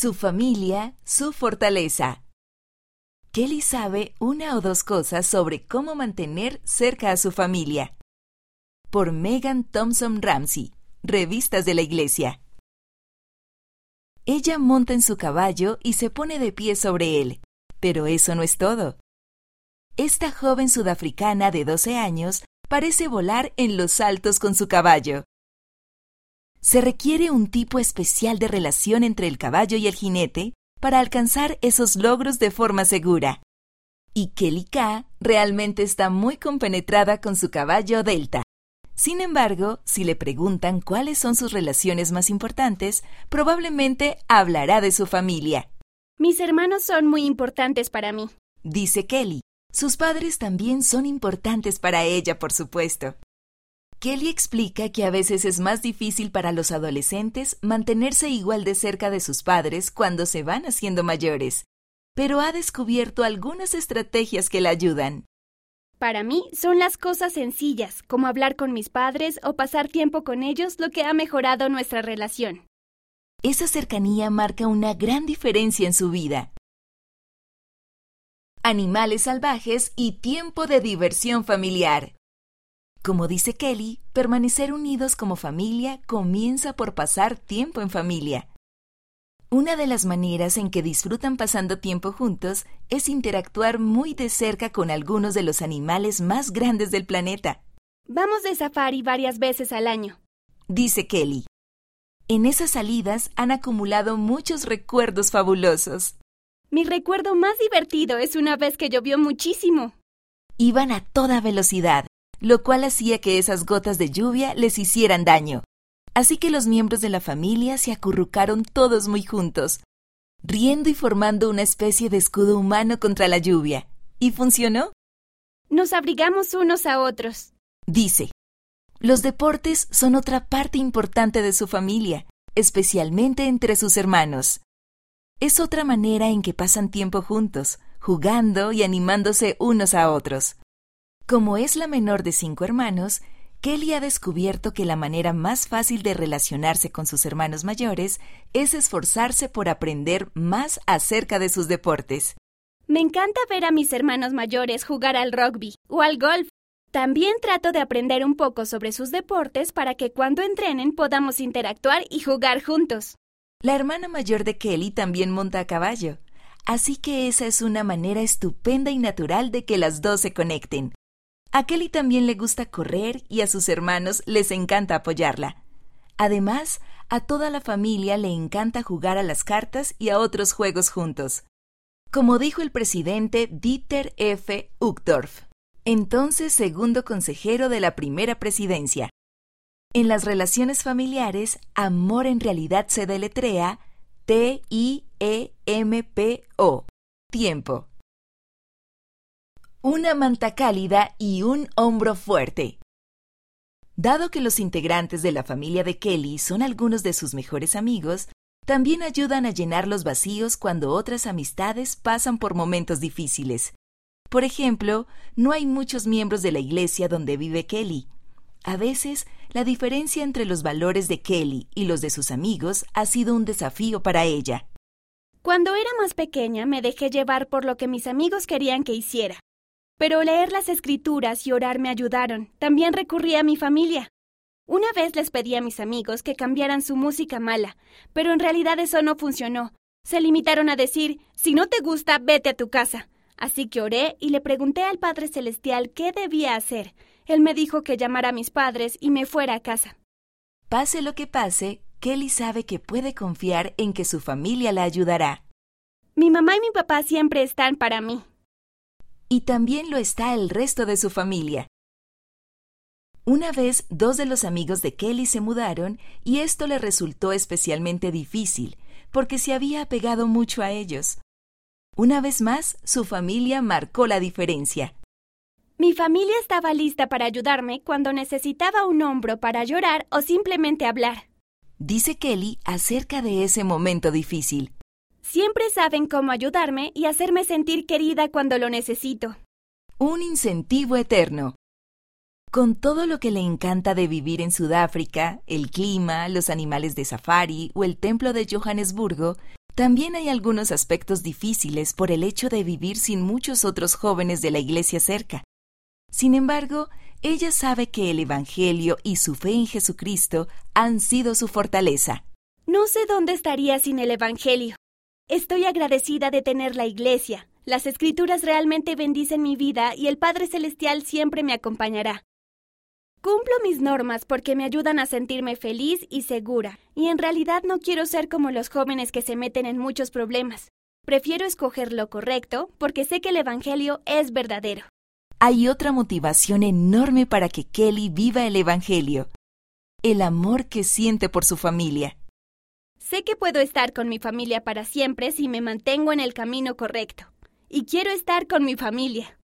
Su familia, su fortaleza. Kelly sabe una o dos cosas sobre cómo mantener cerca a su familia. Por Megan Thompson Ramsey, Revistas de la Iglesia. Ella monta en su caballo y se pone de pie sobre él, pero eso no es todo. Esta joven sudafricana de 12 años parece volar en los altos con su caballo. Se requiere un tipo especial de relación entre el caballo y el jinete para alcanzar esos logros de forma segura. Y Kelly K realmente está muy compenetrada con su caballo Delta. Sin embargo, si le preguntan cuáles son sus relaciones más importantes, probablemente hablará de su familia. Mis hermanos son muy importantes para mí, dice Kelly. Sus padres también son importantes para ella, por supuesto. Kelly explica que a veces es más difícil para los adolescentes mantenerse igual de cerca de sus padres cuando se van haciendo mayores, pero ha descubierto algunas estrategias que la ayudan. Para mí son las cosas sencillas, como hablar con mis padres o pasar tiempo con ellos, lo que ha mejorado nuestra relación. Esa cercanía marca una gran diferencia en su vida. Animales salvajes y tiempo de diversión familiar. Como dice Kelly, permanecer unidos como familia comienza por pasar tiempo en familia. Una de las maneras en que disfrutan pasando tiempo juntos es interactuar muy de cerca con algunos de los animales más grandes del planeta. Vamos de safari varias veces al año, dice Kelly. En esas salidas han acumulado muchos recuerdos fabulosos. Mi recuerdo más divertido es una vez que llovió muchísimo. Iban a toda velocidad, lo cual hacía que esas gotas de lluvia les hicieran daño. Así que los miembros de la familia se acurrucaron todos muy juntos, riendo y formando una especie de escudo humano contra la lluvia. ¿Y funcionó? Nos abrigamos unos a otros. Dice. Los deportes son otra parte importante de su familia, especialmente entre sus hermanos. Es otra manera en que pasan tiempo juntos, jugando y animándose unos a otros. Como es la menor de cinco hermanos, Kelly ha descubierto que la manera más fácil de relacionarse con sus hermanos mayores es esforzarse por aprender más acerca de sus deportes. Me encanta ver a mis hermanos mayores jugar al rugby o al golf. También trato de aprender un poco sobre sus deportes para que cuando entrenen podamos interactuar y jugar juntos. La hermana mayor de Kelly también monta a caballo, así que esa es una manera estupenda y natural de que las dos se conecten. A Kelly también le gusta correr y a sus hermanos les encanta apoyarla. Además, a toda la familia le encanta jugar a las cartas y a otros juegos juntos. Como dijo el presidente Dieter F. Uchtdorf, entonces segundo consejero de la primera presidencia. En las relaciones familiares, amor en realidad se deletrea T-I-E-M-P-O. Tiempo una manta cálida y un hombro fuerte. Dado que los integrantes de la familia de Kelly son algunos de sus mejores amigos, también ayudan a llenar los vacíos cuando otras amistades pasan por momentos difíciles. Por ejemplo, no hay muchos miembros de la iglesia donde vive Kelly. A veces, la diferencia entre los valores de Kelly y los de sus amigos ha sido un desafío para ella. Cuando era más pequeña me dejé llevar por lo que mis amigos querían que hiciera. Pero leer las escrituras y orar me ayudaron. También recurrí a mi familia. Una vez les pedí a mis amigos que cambiaran su música mala, pero en realidad eso no funcionó. Se limitaron a decir, si no te gusta, vete a tu casa. Así que oré y le pregunté al Padre Celestial qué debía hacer. Él me dijo que llamara a mis padres y me fuera a casa. Pase lo que pase, Kelly sabe que puede confiar en que su familia la ayudará. Mi mamá y mi papá siempre están para mí y también lo está el resto de su familia. Una vez dos de los amigos de Kelly se mudaron y esto le resultó especialmente difícil porque se había apegado mucho a ellos. Una vez más, su familia marcó la diferencia. Mi familia estaba lista para ayudarme cuando necesitaba un hombro para llorar o simplemente hablar. Dice Kelly acerca de ese momento difícil. Siempre saben cómo ayudarme y hacerme sentir querida cuando lo necesito. Un incentivo eterno. Con todo lo que le encanta de vivir en Sudáfrica, el clima, los animales de safari o el templo de Johannesburgo, También hay algunos aspectos difíciles por el hecho de vivir sin muchos otros jóvenes de la iglesia cerca. Sin embargo, ella sabe que el Evangelio y su fe en Jesucristo han sido su fortaleza. No sé dónde estaría sin el Evangelio. Estoy agradecida de tener la iglesia. Las escrituras realmente bendicen mi vida y el Padre Celestial siempre me acompañará. Cumplo mis normas porque me ayudan a sentirme feliz y segura, y en realidad no quiero ser como los jóvenes que se meten en muchos problemas. Prefiero escoger lo correcto porque sé que el Evangelio es verdadero. Hay otra motivación enorme para que Kelly viva el Evangelio. El amor que siente por su familia. Sé que puedo estar con mi familia para siempre si me mantengo en el camino correcto. Y quiero estar con mi familia.